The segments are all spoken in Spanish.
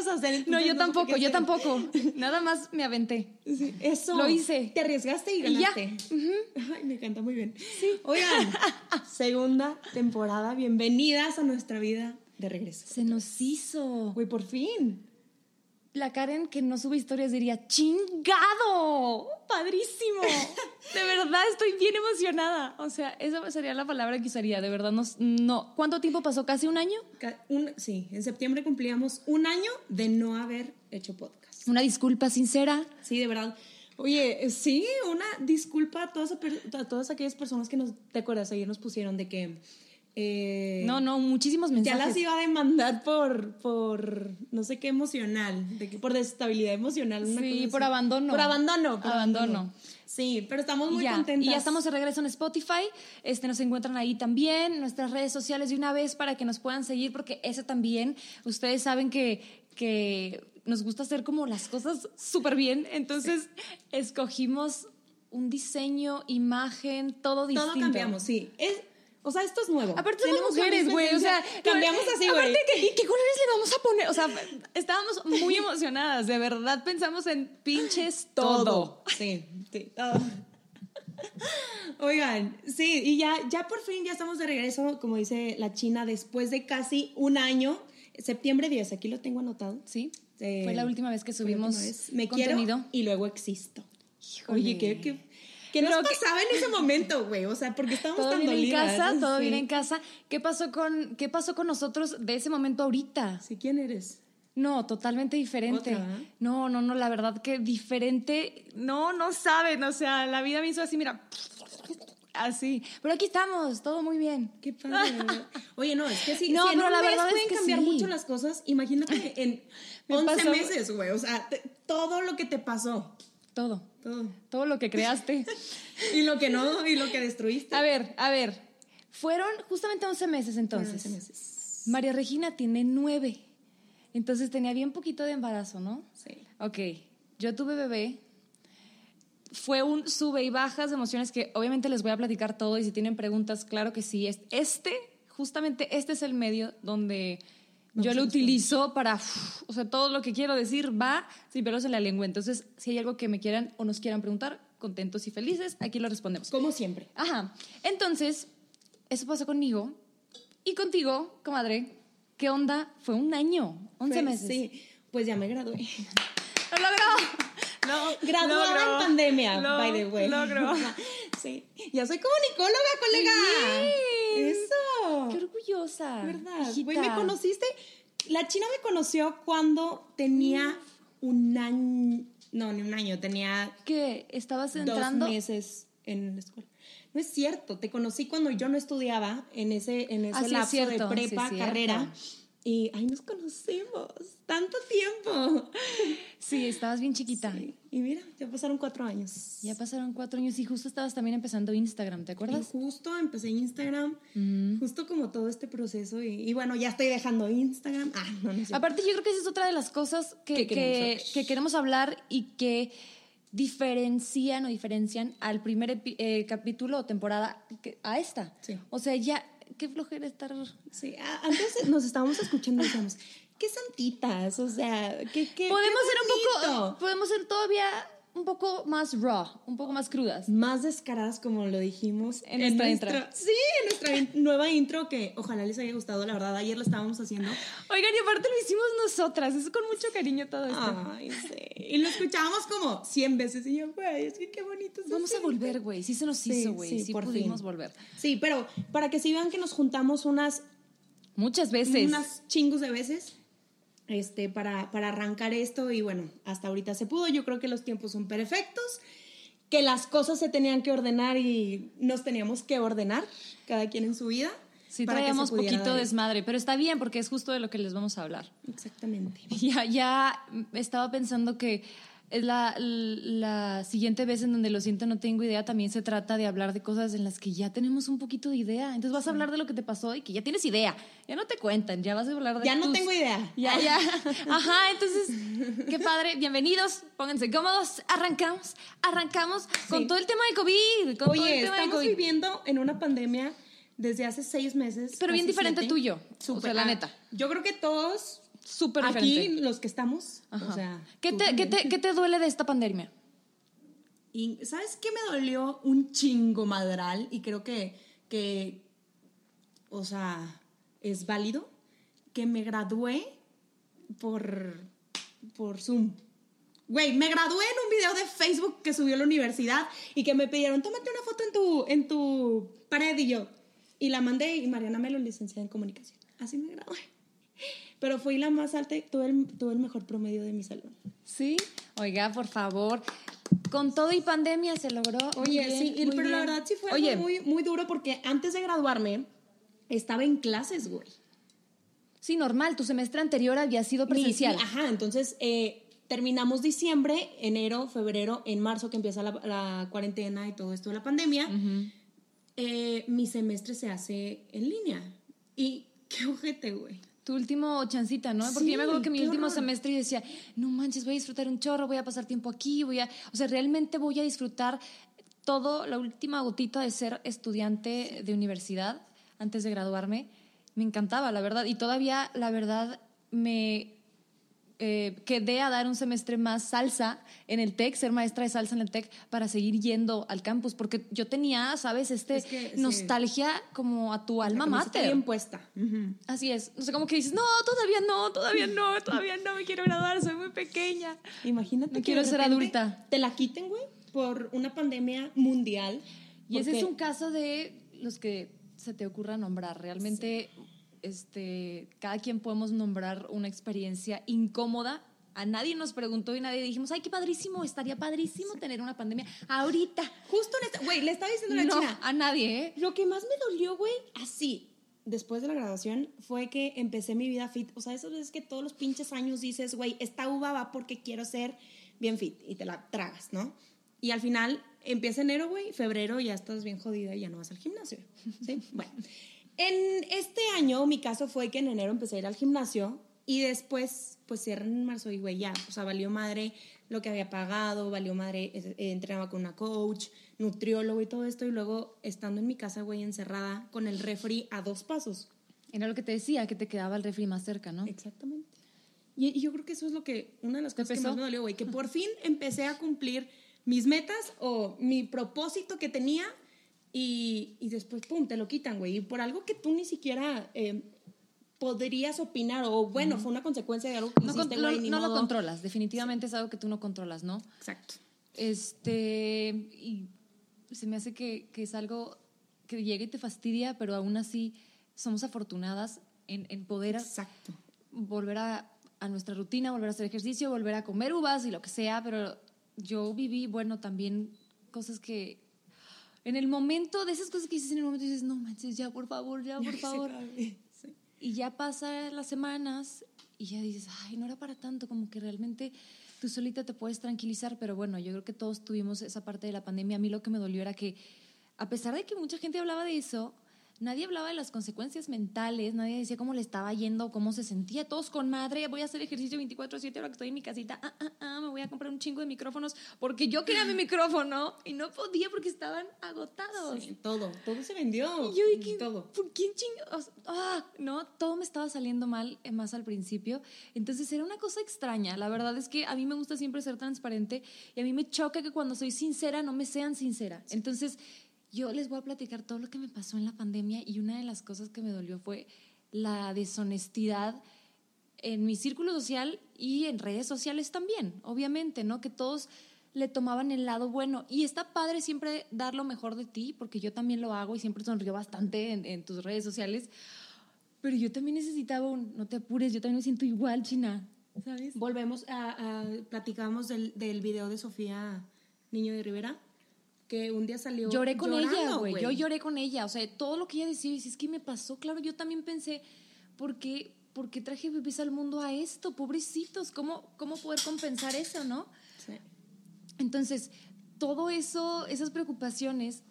ibas a hacer. No, yo tampoco, yo tampoco. Nada más me aventé. Sí, eso. Lo hice. Te arriesgaste y Y ya. ganaste. Ay, me encanta muy bien. Oigan, segunda temporada. Bienvenidas a nuestra vida de regreso. Se nos hizo. Güey, por fin. La Karen que no sube historias diría, chingado, padrísimo. De verdad estoy bien emocionada. O sea, esa sería la palabra que usaría. De verdad, no, no. ¿Cuánto tiempo pasó? ¿Casi un año? Un- sí, en septiembre cumplíamos un año de no haber hecho podcast. Una disculpa sincera. Sí, de verdad. Oye, eh, sí, una disculpa a todas, a todas aquellas personas que nos, ¿te acuerdas? Ayer nos pusieron de que... eh, No, no, muchísimos Ya mensajes. las iba a demandar por, por no sé qué emocional, de que, por desestabilidad emocional. una Sí, cosa por abandono. Por abandono. por Abandono. Sí, pero estamos muy ya, contentas. Y ya estamos de regreso en Spotify. Este, nos encuentran ahí también, nuestras redes sociales de una vez para que nos puedan seguir, porque eso también, ustedes saben que, que nos gusta hacer como las cosas súper bien. Entonces, escogimos un diseño, imagen, todo distinto. Todo cambiamos, sí. Es, o sea, esto es nuevo. Aparte somos mujeres, güey, o sea, cambiamos así, güey. Aparte, ¿qué, ¿y qué colores le vamos a poner? O sea, estábamos muy emocionadas, de verdad pensamos en pinches todo. Sí, sí, todo. Oigan, sí, y ya, ya por fin ya estamos de regreso, como dice la China, después de casi un año, septiembre 10, aquí lo tengo anotado. Sí, Eh, fue la última vez que subimos vez. Me contenido. quiero y luego existo. Híjole. Oye, ¿qué, qué, qué nos que- pasaba en ese momento, güey? O sea, porque estábamos todo tan bien en casa, todo Sí. bien en casa. ¿Qué pasó con qué pasó con nosotros de ese momento ahorita? Sí, ¿quién eres? No, totalmente diferente. Otra, ¿eh? No, no, no, la verdad que diferente. No, no saben, o sea, la vida me hizo así, mira, así. Pero aquí estamos, todo muy bien. Qué padre. Oye, no, es que sí, No, si en pero un la mes verdad es pueden que cambiar sí. mucho las cosas, imagínate en Me 11 pasó- meses, güey. O sea, te- todo lo que te pasó. Todo, Todo. todo lo que creaste. Y lo que no, y lo que destruiste. a ver, a ver. Fueron justamente 11 meses entonces. 11 meses. María Regina tiene nueve. Entonces tenía bien poquito de embarazo, ¿no? Sí. Ok, yo tuve bebé. Fue un sube y bajas de emociones que obviamente les voy a platicar todo y si tienen preguntas, claro que sí. Es- Este, justamente este es el medio donde yo lo utilizo para, o sea, todo lo que quiero decir va sin pelos en la lengua. Entonces, si hay algo que me quieran o nos quieran preguntar, contentos y felices, aquí lo respondemos. Como siempre. Ajá. Entonces, eso pasó conmigo y contigo, comadre. ¿Qué onda? Fue un año, 11 Fue- meses. Sí, pues ya me gradué. ¡Lo logró! No, Graduada en pandemia, Lo- by the way. Logró. Sí. Ya soy comunicóloga, colega. Bien. Eso. Qué orgullosa. ¿Verdad? Güey, me conociste. La China me conoció cuando tenía un año. No, ni un año, tenía ¿Qué? ¿Estabas dos entrando? meses en la escuela. No es cierto, te conocí cuando yo no estudiaba en ese, en ese Ah, sí, es lapso cierto, de sí, prepa, es cierto. Y ahí nos conocimos. Tanto tiempo. Sí, estabas bien chiquita. Sí. Y mira, ya pasaron cuatro años. Ya pasaron cuatro años y justo estabas también empezando Instagram, ¿te Y acuerdas? justo empecé Instagram, justo como todo este proceso. Y, y bueno, ya estoy dejando Instagram. Ah, no, no cierto. Aparte, yo creo que esa es otra de las cosas que, Que que, queremos que queremos hablar y que diferencian o diferencian al primer eh, capítulo o temporada a esta. Sí. O sea, ya, qué flojera estar... Sí, antes nos estábamos escuchando y decíamos, qué santitas, o sea, qué, qué Podemos qué ser un poco, bonito". podemos ser todavía un poco más raw, un poco más crudas. Más descaradas, como lo dijimos En nuestra intro. Sí, en nuestra in- nueva intro, que ojalá les haya gustado, la verdad. Ayer la estábamos haciendo. Oigan, y aparte lo hicimos nosotras, es con mucho cariño todo esto. Ay, sí. Y lo escuchábamos como 100 veces. Y yo, güey, es que qué bonito. Vamos a volver, güey. Sí se nos Sí, hizo, güey. sí, Sí, por pudimos fin. volver. Sí, pero para que sí vean que nos juntamos unas Muchas veces. unas chingos de veces este, para, para arrancar esto y bueno, hasta ahorita se pudo. Yo creo que los tiempos son perfectos, que las cosas se tenían que ordenar y nos teníamos que ordenar, cada quien en su vida. Sí, para que se traíamos poquito dar desmadre, pero está bien porque es justo de lo que les vamos a hablar. Exactamente. Ya, ya estaba pensando que es la, la siguiente vez en donde lo siento no tengo idea, también se trata de hablar de cosas en las que ya tenemos un poquito de idea. Entonces vas a hablar de lo que te pasó y que ya tienes idea. Ya no te cuentan, ya vas a hablar de Ya no tus- tengo idea. Ya, ya. Ajá, entonces, qué padre. Bienvenidos, pónganse cómodos. Arrancamos, arrancamos con Sí. todo el tema de COVID. Con todo el Oye, tema de estamos COVID. viviendo en una pandemia desde hace seis meses. Pero bien diferente siete. tuyo, o Súper, sea, la ah, neta. Yo creo que todos Súper aquí, los que estamos, Ajá. o sea... ¿Qué, te, ¿qué, te, ¿Qué te duele de esta pandemia? Y ¿sabes qué me dolió un chingo madral? Y creo que, que, o sea, es válido. Que me gradué por, por Zoom. Güey, me gradué en un video de Facebook que subió la universidad y que me pidieron, tómate una foto en tu, en tu pared y yo. Y la mandé y Mariana Melo, licenciada en comunicación. Así me gradué. Pero fui la más alta y tuve el, tuve el mejor promedio de mi salón. Sí. Oiga, por favor. Con todo y pandemia se logró. Oye, bien, sí, pero la verdad sí fue Oye, algo muy, muy duro porque antes de graduarme estaba en clases, güey. sí, normal. Tu semestre anterior había sido presencial. mi- ajá, entonces eh, terminamos diciembre, enero, febrero, en marzo que empieza la, la cuarentena y todo esto de la pandemia. eh, mi semestre se hace en línea. Y qué ojete, güey. Tu último chancita, ¿no? Porque Sí, yo me acuerdo que mi último horror. semestre yo decía, no manches, voy a disfrutar un chorro, voy a pasar tiempo aquí, voy a... O sea, realmente voy a disfrutar todo, la última gotita de ser estudiante de universidad antes de graduarme. Me encantaba, la verdad. Y todavía, la verdad, me eh, quedé a dar un semestre más salsa en el TEC, ser maestra de salsa en el TEC, para seguir yendo al campus, porque yo tenía, ¿sabes? Este Es que, sí. nostalgia como a tu alma mater. bien puesta. Así es. No sé, como que dices, no, todavía no, todavía no, todavía no me quiero graduar, soy muy pequeña. Imagínate No que quiero de ser adulta. Te la quiten, güey, por una pandemia mundial. Y ese es un caso de los que se te ocurra nombrar. Realmente, este, cada quien podemos nombrar una experiencia incómoda. A nadie nos preguntó y nadie dijimos, ay, qué padrísimo, estaría padrísimo tener una pandemia ahorita. Justo en esta. Güey, le estaba diciendo a la No, china. a nadie, ¿eh? Lo que más me dolió, güey, así, después de la graduación, fue que empecé mi vida fit. O sea, eso es que todos los pinches años dices, güey, esta uva va porque quiero ser bien fit y te la tragas, ¿no? Y al final empieza enero, güey, febrero ya estás bien jodida y ya no vas al gimnasio. ¿Sí? Bueno. En este año, mi caso fue que en enero empecé a ir al gimnasio y después, pues cierran en marzo y, güey, ya, o sea, valió madre lo que había pagado, valió madre, eh, entrenaba con una coach, nutriólogo y todo esto, y luego estando en mi casa, güey, encerrada con el refri a dos pasos. Era lo que te decía, que te quedaba el refri más cerca, ¿no? Exactamente. Y, y yo creo que eso es lo que, una de las ¿Te cosas que pesó? más me dolió, güey, que por fin empecé a cumplir mis metas o mi propósito que tenía y, y después, pum, te lo quitan, güey. Y por algo que tú ni siquiera eh, podrías opinar o, bueno, fue una consecuencia de algo que No, hiciste, no- güey, ni no lo controlas, definitivamente es algo que tú no controlas, ¿no? Exacto. Este, y se me hace que, que es algo que llega y te fastidia, pero aún así somos afortunadas en, en poder Exacto. volver a, a nuestra rutina, volver a hacer ejercicio, volver a comer uvas y lo que sea, pero yo viví, bueno, también cosas que en el momento, de esas cosas que dices en el momento, dices, no manches, ya, por favor, ya, por Ya favor. Sí. Y ya pasan las semanas y ya dices, ay, no era para tanto, como que realmente tú solita te puedes tranquilizar, pero bueno, yo creo que todos tuvimos esa parte de la pandemia. A mí lo que me dolió era que, a pesar de que mucha gente hablaba de eso, nadie hablaba de las consecuencias mentales, nadie decía cómo le estaba yendo, cómo se sentía, todos con madre, voy a hacer ejercicio 24/7 ahora que estoy en mi casita, ah, ah, ah, me voy a comprar un chingo de micrófonos porque yo quería mi micrófono y no podía porque estaban agotados. Sí, todo, todo se vendió. Y yo dije, todo. ¿por quién chingados? Ah, no, todo me estaba saliendo mal eh, más al principio. Entonces era una cosa extraña. La verdad es que a mí me gusta siempre ser transparente y a mí me choca que cuando soy sincera no me sean sincera. Entonces yo les voy a platicar todo lo que me pasó en la pandemia y una de las cosas que me dolió fue la deshonestidad en mi círculo social y en redes sociales también, obviamente, ¿no? Que todos le tomaban el lado bueno. Y está padre siempre dar lo mejor de ti, porque yo también lo hago y siempre sonrío bastante en, tus redes sociales. Pero yo también necesitaba un, no te apures, yo también me siento igual, China, ¿sabes? Volvemos a, a platicamos del, del video de Sofía Niño de Rivera, que un día salió. Lloré con ella, güey. Yo lloré con ella. O sea, todo lo que ella decía, si es que me pasó, claro, yo también pensé, ¿por qué, por qué traje bebés al mundo a esto? Pobrecitos, ¿cómo, cómo poder compensar eso, no? Sí. Entonces, todo eso, esas preocupaciones,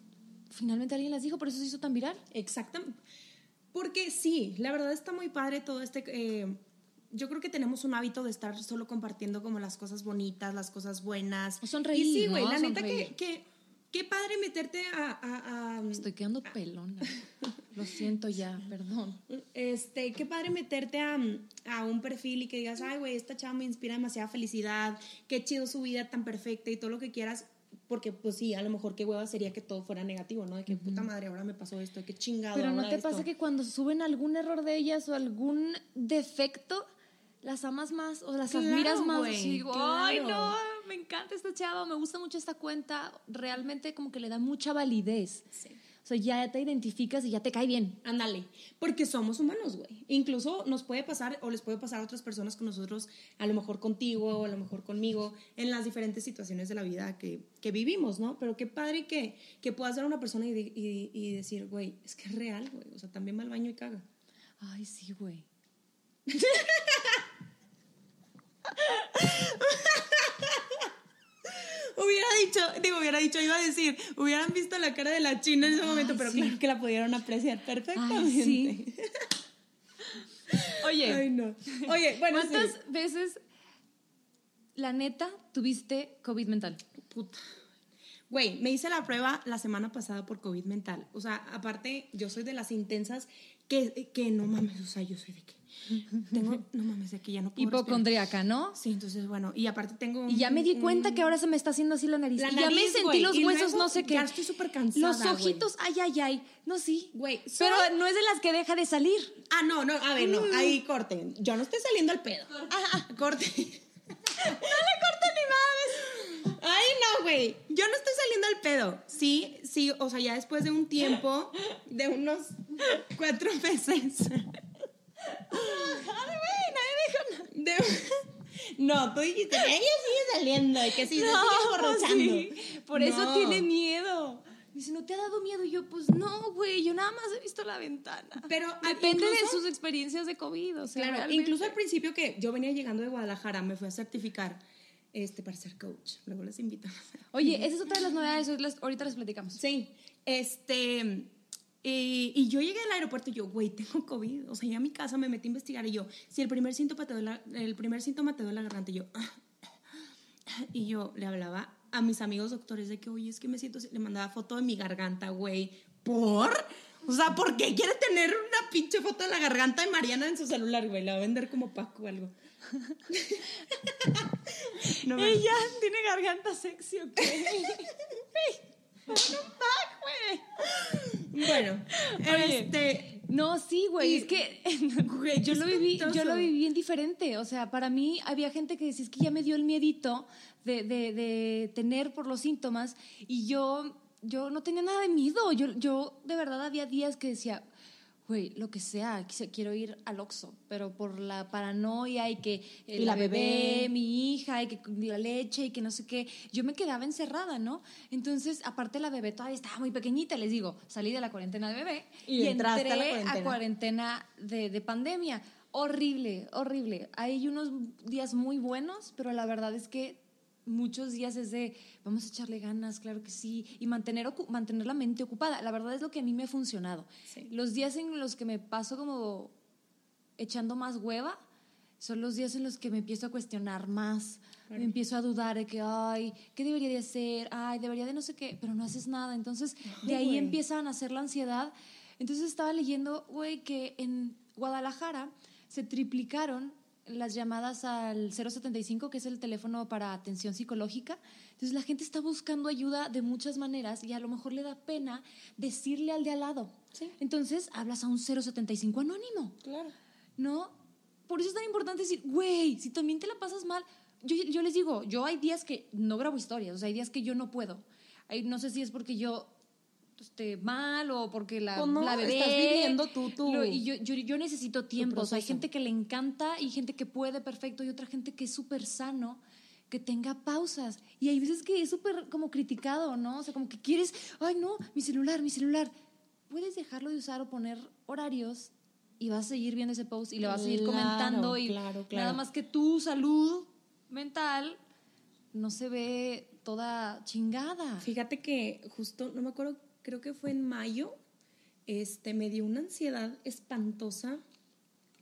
finalmente alguien las dijo, por eso se hizo tan viral. Exactamente. Porque sí, la verdad está muy padre todo este... eh, yo creo que tenemos un hábito de estar solo compartiendo como las cosas bonitas, las cosas buenas. O sonreír, Y sí, güey, ¿no? la neta que... Qué padre meterte a... a- a- Estoy quedando pelona. Lo siento ya, perdón. Este, qué padre meterte a, a un perfil y que digas, ay, güey, esta chava me inspira demasiada felicidad, qué chido su vida tan perfecta y todo lo que quieras. Porque, pues sí, a lo mejor qué hueva sería que todo fuera negativo, ¿no? De que puta madre, ahora me pasó esto, qué chingado. Pero ¿no te esto". pasa que cuando suben algún error de ellas o algún defecto, las amas más o las Claro, admiras más? güey, Y digo, ay, no, me encanta esta chava, me gusta mucho esta cuenta. Realmente como que le da mucha validez. O sea, ya te identificas y ya te cae bien. Ándale, porque somos humanos, güey. Incluso nos puede pasar o les puede pasar a otras personas con nosotros, a lo mejor contigo o a lo mejor conmigo, en las diferentes situaciones de la vida que, que vivimos, ¿no? Pero qué padre que, que puedas ver a una persona y, de- y- y decir, güey, es que es real, güey. O sea, también va al baño y caga. Ay, sí, güey. Hubiera dicho, digo, hubiera dicho, iba a decir, hubieran visto la cara de la china en ese momento, Ay, pero sí. claro que la pudieron apreciar perfectamente. Ay, sí. Oye, Ay, no. Oye, bueno, ¿cuántas sí. veces, la neta, tuviste COVID mental? Puta. Güey, me hice la prueba la semana pasada por COVID mental. O sea, aparte, yo soy de las intensas que, que no mames, o sea, yo soy de que tengo, no mames, de que ya no puedo. Hipocondríaca, ¿no? Sí, entonces, bueno, y aparte tengo un- Y ya me di un- cuenta que ahora se me está haciendo así la nariz. La y ya me sentí los huesos, no sé qué. ya estoy súper cansada, Los ojitos, ay, ay, ay. No, sí. Güey, Pero no es de las que deja de salir. Ah, no, no, a ver, no, ahí corten. Yo no estoy saliendo al pedo. Ah, corte. no le corten ni madres. Ay, no, güey. Yo no estoy saliendo al pedo. Sí, sí, o sea, ya después de un tiempo, de unos cuatro meses. Nadie dijo nada. De- No, tú dijiste, ella sigue saliendo y que sí, se sigue sí. Por eso No. tiene miedo. Dice, ¿no te ha dado miedo? Y yo, pues no, güey, yo nada más he visto la ventana. Pero, depende de incluso- sus experiencias de COVID. O sea, Claro, realmente. incluso al principio que yo venía llegando de Guadalajara, me fui a certificar este, para ser coach. Luego les invito. Oye, esa es otra de las novedades. las- ahorita les platicamos. Sí, este. Y, y yo llegué al aeropuerto y yo, güey, tengo COVID. O sea, llegué a mi casa, me metí a investigar y yo, si el primer síntoma te duele la, el primer síntoma te duele la garganta, y yo, y yo le hablaba a mis amigos doctores de que, oye, es que me siento, así". le mandaba foto de mi garganta, güey, ¿por? O sea, ¿por qué quiere tener una pinche foto de la garganta de Mariana en su celular, güey? La va a vender como Paco o algo. No Ella tiene garganta sexy, ¿ok? Bueno, Oye, este, No, sí, güey, es que Güey, yo lo viví, yo lo viví bien diferente. O sea, para mí había gente que decía, es que ya me dio el miedito de, de, de tener por los síntomas y yo, yo no tenía nada de miedo. Yo, yo de verdad había días que decía, güey, lo que sea, quiero ir al Oxxo, pero por la paranoia y que eh, Y la la bebé, bebé. mi hija, y que la leche y que no sé qué, yo me quedaba encerrada, ¿no? Entonces, aparte la bebé todavía estaba muy pequeñita, les digo, salí de la cuarentena de bebé Y y, a entré a cuarentena. cuarentena de, de pandemia. Horrible, horrible. Hay unos días muy buenos, pero la verdad es que muchos días es de vamos a echarle ganas, claro que sí, y mantener, mantener la mente ocupada. La verdad es lo que a mí me ha funcionado. Sí. Los días en los que me paso como echando más hueva son los días en los que me empiezo a cuestionar más, me empiezo a dudar de que, ay, ¿qué debería de hacer? Ay, debería de no sé qué, pero no haces nada. Entonces, de ahí güey. empieza a nacer la ansiedad. Entonces estaba leyendo, güey, que en Guadalajara se triplicaron las llamadas al 075, que es el teléfono para atención psicológica. Entonces la gente está buscando ayuda de muchas maneras y a lo mejor le da pena decirle al de al lado. Sí. Entonces hablas a un 075 anónimo, Claro. ¿no? Por eso es tan importante decir, güey, si también te la pasas mal, yo, yo les digo, yo hay días que no grabo historias, o sea, hay días que yo no puedo. Hay, no sé si es porque yo esté mal o porque la, no, la bebé. estás viviendo tú Lo- y yo, yo, yo necesito tiempo. O sea, hay gente que le encanta y gente que puede perfecto y otra gente que es súper sano que tenga pausas. Y hay veces que es súper como criticado, ¿no? O sea, como que quieres, ay no, mi celular, mi celular. Puedes dejarlo de usar o poner horarios y vas a seguir viendo ese post y le vas a seguir Claro, comentando y claro, claro. nada más que tu salud mental no se ve toda chingada. Fíjate que justo, no me acuerdo, creo que fue en mayo, este, me dio una ansiedad espantosa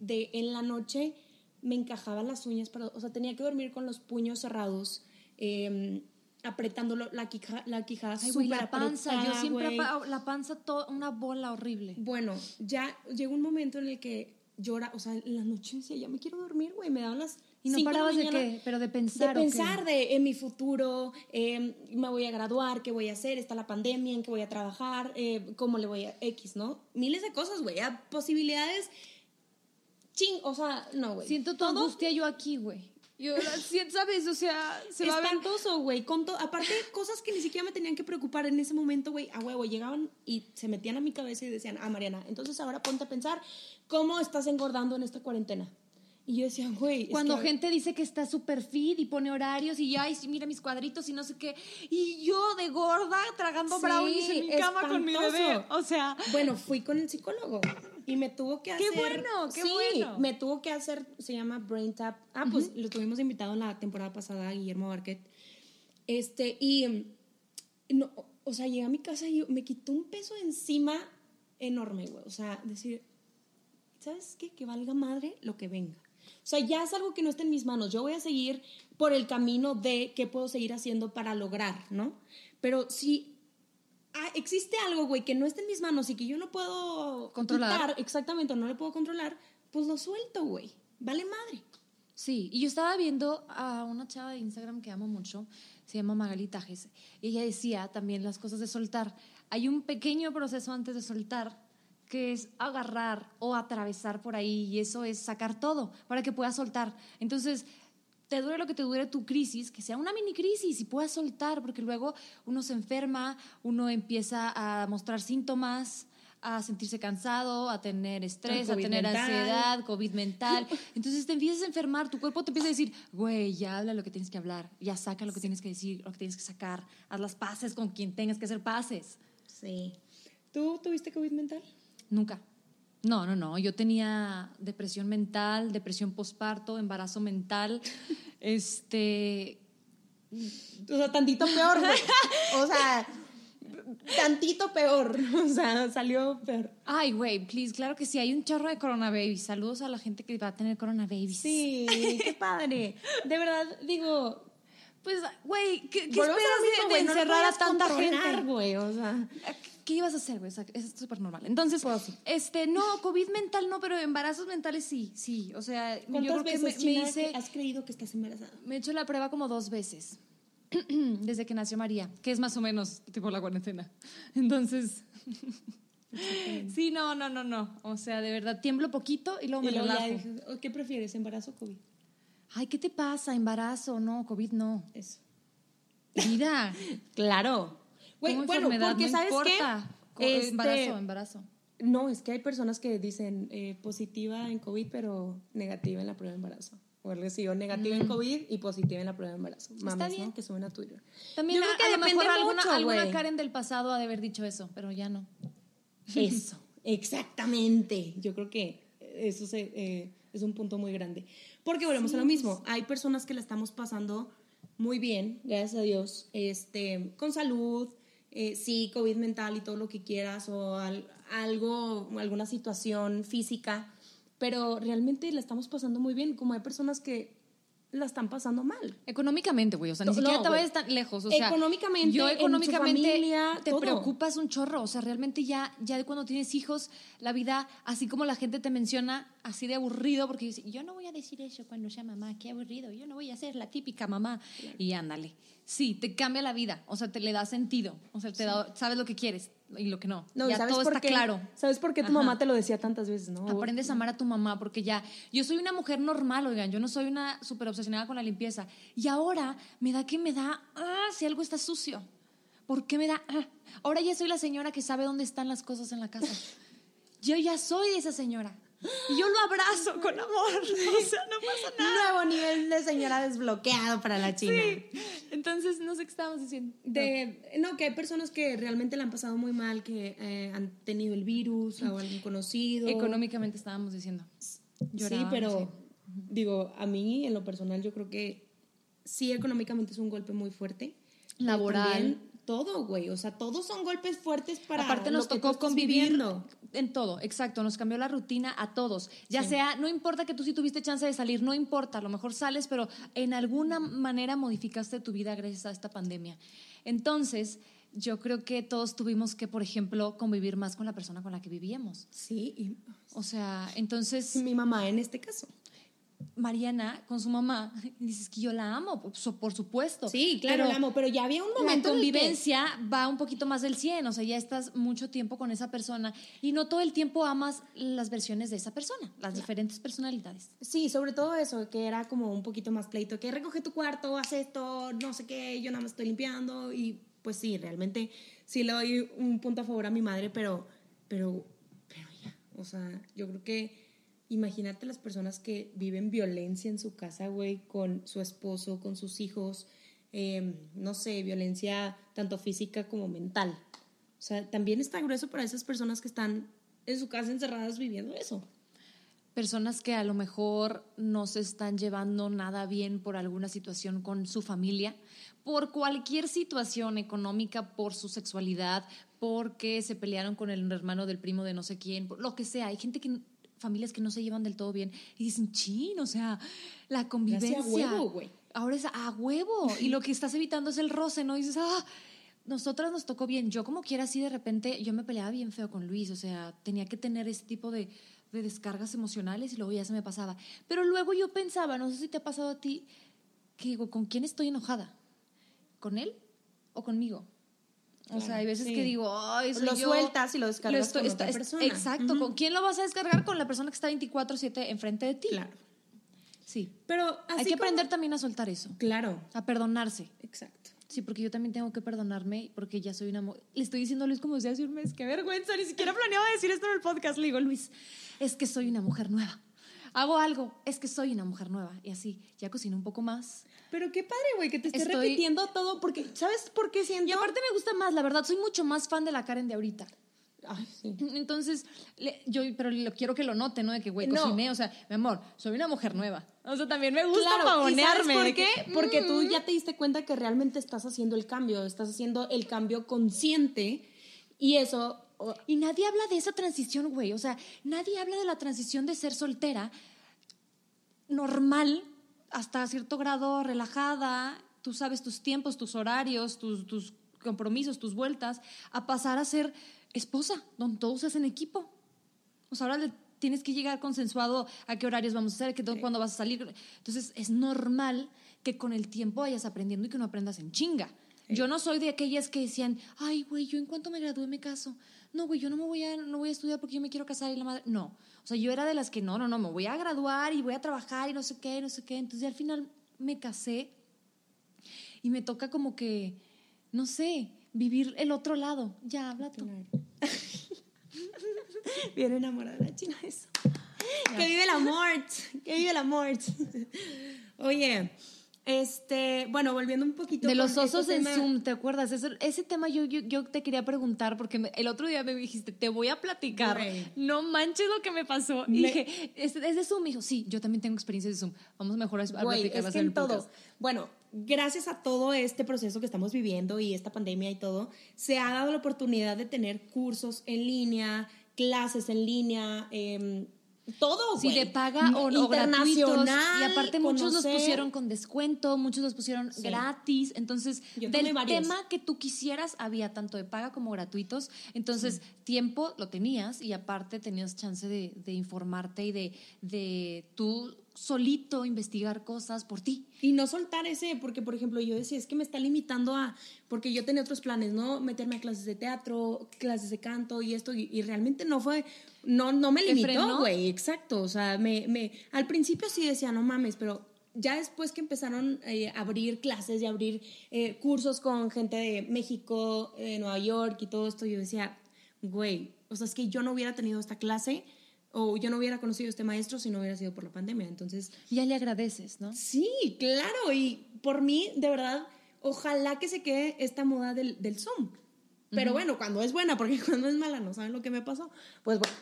de en la noche me encajaba las uñas, para, o sea, tenía que dormir con los puños cerrados, eh, apretándolo, la, quija- la quijada Ay, la panza. Yo apretada, siempre, güey. apa- la panza, to- una bola horrible. Bueno, ya llegó un momento en el que llora, o sea, en la noche decía, ya me quiero dormir, güey, me daban las ¿Y no parabas de mañana. qué? ¿Pero de pensar De pensar de en mi futuro, eh, me voy a graduar, qué voy a hacer, está la pandemia, en qué voy a trabajar, eh, cómo le voy a X, ¿no? Miles de cosas, güey, posibilidades ching, o sea, no, güey. Siento tu Todo angustia yo aquí, güey. Yo, ¿sabes? O sea, se va espantoso, güey. Aparte, cosas que ni siquiera me tenían que preocupar en ese momento, güey. A huevo, llegaban y se metían a mi cabeza y decían, ah, Mariana, entonces ahora ponte a pensar cómo estás engordando en esta cuarentena. Y yo decía, güey. es Cuando que- gente dice que está súper fit y pone horarios y sí, mira mis cuadritos y no sé qué. Y yo de gorda tragando Sí, brownies en mi cama con mi bebé. O sea, Bueno, fui con el psicólogo y me tuvo que ¡Qué hacer. bueno, qué sí, bueno! Me tuvo que hacer, se llama Brain Tap. Ah, pues lo tuvimos invitado en la temporada pasada, Guillermo Barquet. Este, y. No, o sea, llegué a mi casa y me quitó un peso encima enorme, güey. O sea, decir, ¿sabes qué? Que valga madre lo que venga. O sea, ya es algo que no está en mis manos. Yo voy a seguir por el camino de qué puedo seguir haciendo para lograr, ¿no? Pero si ah, existe algo, güey, que no está en mis manos y que yo no puedo Controlar. quitar, exactamente, no le puedo controlar, pues lo suelto, güey. Vale madre. Sí, y yo estaba viendo a una chava de Instagram que amo mucho, se llama Magali Tajes, y ella decía también las cosas de soltar. Hay un pequeño proceso antes de soltar que es agarrar o atravesar por ahí, y eso es sacar todo para que puedas soltar. Entonces, te dure lo que te dure tu crisis, que sea una mini crisis y puedas soltar, porque luego uno se enferma, uno empieza a mostrar síntomas, a sentirse cansado, a tener estrés, a tener mental. ansiedad, COVID mental. Entonces te empiezas a enfermar, tu cuerpo te empieza a decir, güey, ya habla lo que tienes que hablar, ya saca lo que tienes que decir, lo que tienes que sacar, haz las paces con quien tengas que hacer paces. Sí. ¿Tú tuviste COVID mental? Nunca. No, no, no. Yo tenía depresión mental, depresión posparto, embarazo mental. este. O sea, tantito peor, güey. O sea, tantito peor. O sea, salió peor. Ay, güey, please, claro que sí. Hay un chorro de coronavirus. Saludos a la gente que va a tener coronavirus. Sí, qué padre. De verdad, digo, Pues, güey, ¿qué, qué esperas mismo, de, no encerrar a tanta gente? güey, o sea. ¿Qué ibas a hacer, güey? O sea, es súper normal. Entonces, Pues sí. este, no, COVID mental no, pero embarazos mentales sí, sí. O sea, yo ¿Cuántas creo que veces, me, me China, hice, has creído que estás embarazada? me he hecho la prueba como dos veces. Desde que nació María, que es más o menos tipo la cuarentena. Entonces, sí, no, no, no, no. O sea, de verdad, tiemblo poquito y luego me Y luego ya relajo. dices, "Oh, ¿Qué prefieres, embarazo o COVID? Ay, ¿qué te pasa? Embarazo, no, COVID no. Eso. Vida. Claro. Como bueno, porque no ¿sabes qué? Este, Embarazo, embarazo. No, es que hay personas que dicen eh, positiva en COVID, pero negativa en la prueba de embarazo. O algo así, o negativa en COVID y positiva en la prueba de embarazo. Mames, bien. ¿no? Que suben a Twitter. También Yo creo que a lo mejor alguna, mucho, alguna güey. Karen del pasado ha de haber dicho eso, pero ya no. Eso, exactamente. Yo creo que eso se, eh, es un punto muy grande. Porque volvemos a lo mismo. Hay personas que la estamos pasando muy bien, gracias a Dios, este, con salud, eh, sí, COVID mental y todo lo que quieras, o al- algo, alguna situación física, pero realmente la estamos pasando muy bien, como hay personas que la están pasando mal. Económicamente, güey, o sea, ni No, siquiera te vayas tan lejos, o sea, Económicamente, yo económicamente familia, te todo. preocupas un chorro, o sea, realmente ya ya de cuando tienes hijos, la vida, así como la gente te menciona, así de aburrido, porque dice, yo no voy a decir eso cuando sea mamá, qué aburrido, yo no voy a ser la típica mamá, y ándale. Sí, te cambia la vida, o sea, te le da sentido, o sea, te da, sabes lo que quieres y lo que no. No, ¿y ya ¿sabes todo por está qué? claro. ¿Sabes por qué tu Ajá. mamá te lo decía tantas veces, no? Aprendes a amar a tu mamá porque ya, yo soy una mujer normal, oigan, yo no soy una súper obsesionada con la limpieza. Y ahora me da que me da, ah, si algo está sucio. ¿Por qué me da? ah? Ahora ya soy la señora que sabe dónde están las cosas en la casa. Yo ya soy esa señora. Y yo lo abrazo con amor. O sea, no pasa nada. Nuevo nivel de señora desbloqueado para la China. Entonces, no sé qué estábamos diciendo. De, no, que hay personas que realmente la han pasado muy mal, que eh, han tenido el virus o algún conocido. Económicamente estábamos diciendo. sí, pero sí. digo, a mí en lo personal yo creo que sí económicamente es un golpe muy fuerte. Laboral. también todo, güey, o sea, todos son golpes fuertes para Aparte nos que tocó convivir viviendo. en todo, exacto, nos cambió la rutina a todos. Ya Sí. sea, no importa que tú sí tuviste chance de salir, no importa, a lo mejor sales, pero en alguna manera modificaste tu vida gracias a esta pandemia. Entonces, yo creo que todos tuvimos que, por ejemplo, convivir más con la persona con la que vivíamos. Sí, y O sea, entonces mi mamá en este caso. Mariana con su mamá dices que yo la amo, por su- por supuesto. Sí, claro, pero la amo, pero ya había un la momento que- convivencia va un poquito más del 100, o sea, ya estás mucho tiempo con esa persona y no todo el tiempo amas las versiones de esa persona, las diferentes personalidades. Sí, sobre todo eso, que era como un poquito más pleito, que recoge tu cuarto, haz esto, no sé qué, yo nada más estoy limpiando y pues sí, realmente sí le doy un punto a favor a mi madre, pero, pero, pero ya, o sea, yo creo que imagínate las personas que viven violencia en su casa, güey, con su esposo, con sus hijos, eh, no sé, violencia tanto física como mental. O sea, también está grueso para esas personas que están en su casa encerradas viviendo eso. Personas que a lo mejor no se están llevando nada bien por alguna situación con su familia, por cualquier situación económica, por su sexualidad, porque se pelearon con el hermano del primo de no sé quién, por lo que sea. Hay gente que familias que no se llevan del todo bien y dicen, chin, o sea, la convivencia. huevo, güey. Ahora es a huevo. Y lo que estás evitando es el roce, ¿no? Y dices, ah, nosotras nos tocó bien. Yo como quiera, así de repente, yo me peleaba bien feo con Luis, o sea, tenía que tener ese tipo de, de descargas emocionales y luego ya se me pasaba. Pero luego yo pensaba, no sé si te ha pasado a ti, que digo, ¿con quién estoy enojada? ¿Con él o conmigo? O sea, hay veces sí. que digo, ay, soy Lo yo". sueltas y lo descargas estoy- con otra persona. Exacto. ¿Con quién lo vas a descargar? Con la persona que está 24/7 enfrente de ti. Claro. Sí. Pero Hay así que aprender también a soltar eso, Claro, a perdonarse. exacto. Sí, porque yo también tengo que perdonarme porque ya soy una... mu- Le estoy diciendo a Luis como desde hace un mes, qué vergüenza, ni siquiera planeaba decir esto en el podcast. Le digo, Luis, es que soy una mujer nueva. Hago algo, es que soy una mujer nueva. Y así, ya cocino un poco más. Pero qué padre, güey, que te estés Estoy- repitiendo todo, porque, ¿sabes por qué siento? Y aparte me gusta más, la verdad, soy mucho más fan de la Karen de ahorita. Ay, sí. Entonces, le- yo, pero lo quiero que lo note, ¿no? De que, güey, No. cociné, o sea, mi amor, soy una mujer nueva. O sea, también me gusta Claro, ¿y pavonearme. ¿sabes de por qué? que, Porque tú mm. ya te diste cuenta que realmente estás haciendo el cambio, estás haciendo el cambio consciente y eso... o- Y nadie habla de esa transición, güey. O sea, nadie habla de la transición de ser soltera normal hasta cierto grado relajada. Tú sabes tus tiempos, tus horarios, tus, tus compromisos, tus vueltas, a pasar a ser esposa, donde todos se hacen equipo. O sea, ahora le tienes que llegar consensuado a qué horarios vamos a hacer, qué, cuándo vas a salir. Entonces, es normal que con el tiempo vayas aprendiendo y que no aprendas en chinga. Yo no soy de aquellas que decían, ay, güey, yo en cuanto me gradúe me caso. No, güey, yo no me voy a, no voy a estudiar porque yo me quiero casar y la madre. No. O sea, yo era de las que no, no, no, me voy a graduar y voy a trabajar y no sé qué, no sé qué. Entonces, al final me casé y me toca como que, no sé, vivir el otro lado. Ya, habla tú. Bien enamorada la china de eso. Que vive el amor, que vive el amor. Oye, este, bueno, volviendo un poquito De los este osos en tema- Zoom, ¿te acuerdas? Eso- ese tema yo, yo, yo te quería preguntar porque me- el otro día me dijiste, te voy a platicar. No manches lo que me pasó. Y dije, ¿es, es de Zoom? Me dijo, sí, yo también tengo experiencia de Zoom. Vamos mejor a, a Güey, platicarlas es que en todo. Bueno, gracias a todo este proceso que estamos viviendo y esta pandemia y todo, se ha dado la oportunidad de tener cursos en línea, clases en línea, em, todo. Sí, güey. de paga o, o gratuitos. Y aparte muchos los pusieron con descuento, muchos los pusieron Sí. gratis. Entonces, Yo del tema que tú quisieras, había tanto de paga como gratuitos. Entonces, tiempo lo tenías y aparte tenías chance de, de informarte y de, de tú solito investigar cosas por ti. Y no soltar ese, porque por ejemplo yo decía, es que me está limitando a, porque yo tenía otros planes, ¿no? Meterme a clases de teatro, clases de canto y esto, y, y realmente no fue, no, no me ¿Te limitó, güey, exacto, o sea, me, me, al principio sí decía, no mames, pero ya después que empezaron eh, a abrir clases y a abrir eh, cursos con gente de México, eh, Nueva York y todo esto, yo decía, güey, o sea, es que yo no hubiera tenido esta clase o yo no hubiera conocido a este maestro si no hubiera sido por la pandemia, entonces... Ya le agradeces, ¿no? Sí, claro, y por mí, de verdad, ojalá que se quede esta moda del, del Zoom. Pero bueno, cuando es buena, porque cuando es mala no saben lo que me pasó. Pues bueno,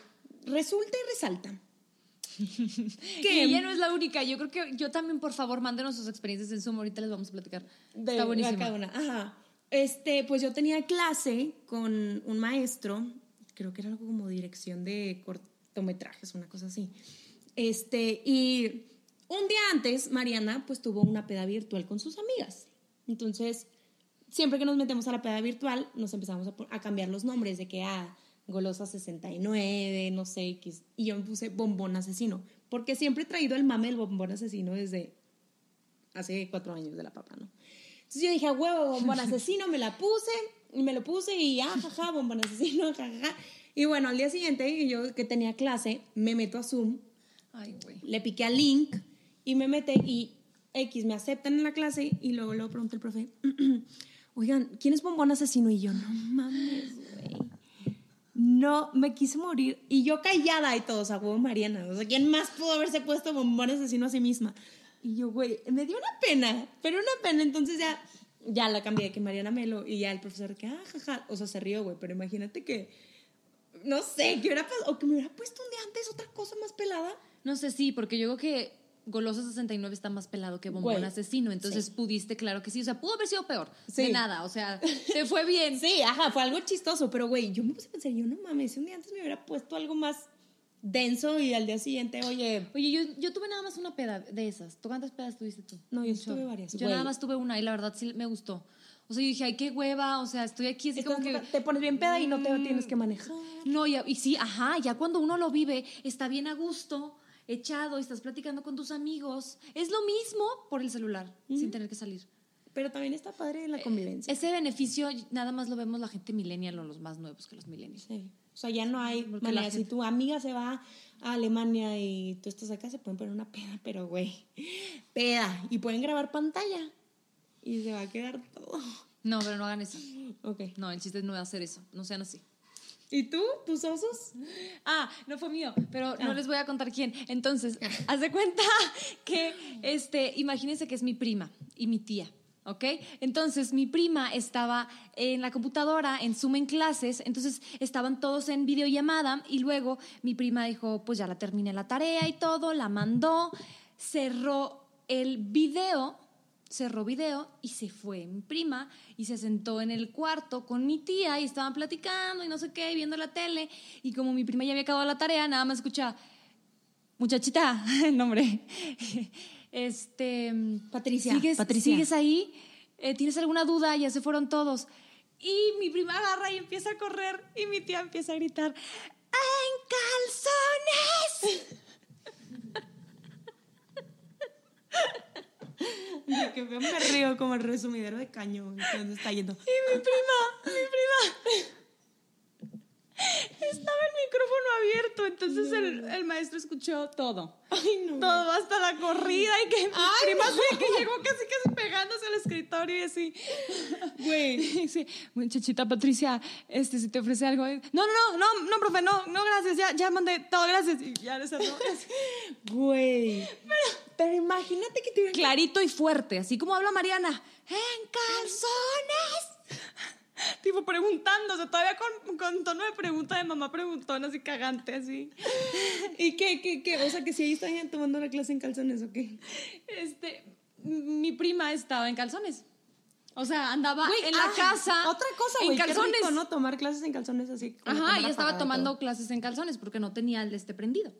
resulta y resalta. Que ella no es la única. Yo creo que yo también, por favor, mándenos sus experiencias en Zoom. Ahorita les vamos a platicar. de Está buenísima. cada una. Ajá. Este, pues yo tenía clase con un maestro, creo que era algo como dirección de cortometrajes, una cosa así. Este, y un día antes, Mariana pues tuvo una peda virtual con sus amigas. Entonces, siempre que nos metemos a la peda virtual, nos empezamos a, a cambiar los nombres de que, ah, Golosa 69, no sé, X. Y yo me puse bombón asesino, porque siempre he traído el mame del bombón asesino desde hace cuatro años de la papa, ¿no? Entonces yo dije, "A huevo, bombón asesino, me la puse, y me lo puse y ah, jaja, bombón asesino, jajaja. Y bueno, al día siguiente, yo que tenía clase, me meto a Zoom, Ay, güey. le piqué al link y me mete y X, me aceptan en la clase y luego, luego pregunta el profe, oigan, ¿quién es bombón asesino? Y yo, no mames, güey. No, me quise morir. Y yo callada y todos, a huevo Mariana. O sea, ¿quién más pudo haberse puesto bombón asesino a sí misma? Y yo, güey, me dio una pena, pero una pena. Entonces ya, ya la cambié que Mariana Melo y ya el profesor que, ah, jaja. O sea, se rió, güey, pero imagínate que, no sé, que hubiera o que me hubiera puesto un día antes otra cosa más pelada. No sé, sí, porque yo creo que Goloso 69 está más pelado que Bombón Güey, Asesino. Entonces sí. pudiste, claro que sí. O sea, pudo haber sido peor. Sí. De nada. O sea, te fue bien. Sí, ajá, fue algo chistoso, pero güey, yo me puse a pensar, yo no mames, si un día antes me hubiera puesto algo más denso y al día siguiente, oye, Oye, yo, yo tuve nada más una peda de esas. ¿Tú cuántas pedas tuviste tú? No, yo Un sí tuve chorro. varias, Yo güey. nada más tuve una y la verdad sí me gustó. O sea, yo dije, ay, qué hueva. O sea, estoy aquí así como que. te pones bien peda y no te tienes que manejar. No, ya- y sí, ajá, ya cuando uno lo vive, está bien a gusto, echado, estás platicando con tus amigos. Es lo mismo por el celular, sin tener que salir. Pero también está padre la convivencia. Ese beneficio nada más lo vemos la gente millennial o los más nuevos que los millennials. Sí. O sea, ya no hay Porque manera. la Si gente- tu amiga se va a Alemania y tú estás acá, se pueden poner una peda, pero güey, peda. Y pueden grabar pantalla. Y se va a quedar todo. No, pero no hagan eso. Ok. No, el chiste es no hacer eso. No sean así. ¿Y tú? ¿Tus osos? Ah, no fue mío, pero Ah. no les voy a contar quién. Entonces, haz de cuenta que, este, imagínense que es mi prima y mi tía, ¿ok? Entonces, mi prima estaba en la computadora, en Zoom en clases, entonces estaban todos en videollamada y luego mi prima dijo, pues ya la terminé la tarea y todo, la mandó, cerró el video cerró video y se fue mi prima y se sentó en el cuarto con mi tía y estaban platicando y no sé qué, viendo la tele. Y como mi prima ya había acabado la tarea, nada más escucha, muchachita, el nombre, este... Patricia, ¿Sigues, Patricia. ¿sigues ahí? Eh, ¿Tienes alguna duda? Ya se fueron todos. Y mi prima agarra y empieza a correr y mi tía empieza a gritar, ¡En calzones! Que me río como el resumidero de caño. ¿Dónde está yendo? Y mi prima, mi prima. Estaba el micrófono abierto, entonces el, el maestro escuchó todo. Ay, no. Todo, hasta la corrida y que mi Ay, prima no. que llegó casi casi pegándose al escritorio y así. Güey. Sí, muchachita Patricia, este, si te ofrece algo. No, no, no, no, no, profe, no, no, gracias, ya, ya mandé todo, gracias. Y ya le cerró. Güey. Pero, imagínate que te Clarito y fuerte, así como habla Mariana. ¡En calzones! Tipo preguntándose, todavía con, con tono de pregunta de mamá preguntona, así cagante, así. ¿Y qué, qué, qué? O sea, que si ahí están tomando la clase en calzones o qué. Este, mi prima estaba en calzones. O sea, andaba Güey, en la ah, casa. Otra cosa, en güey. Qué calzones. rico, ¿no? Tomar clases en calzones así. Ajá, y estaba y tomando todo. clases en calzones porque no tenía el este prendido.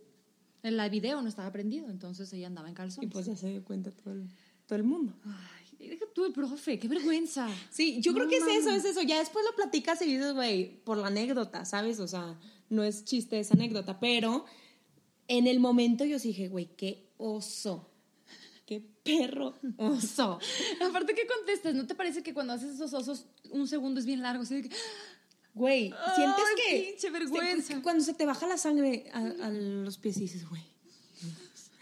El la video no estaba prendido, entonces ella andaba en Y calzones. pues ya se dio cuenta todo el, todo el mundo. Deja tú el profe, qué vergüenza. Sí, yo creo que es eso, es eso. Ya después lo platicas y dices, güey, por la anécdota, ¿sabes? O sea, no es chiste esa anécdota, pero en el momento yo sí dije, güey, qué oso. Qué perro oso. Aparte, ¿qué contestas? ¿No te parece que cuando haces esos osos un segundo es bien largo? Así de que, Güey, sientes Ay, que. pinche vergüenza. Cuando se te baja la sangre a, a los pies y dices, güey.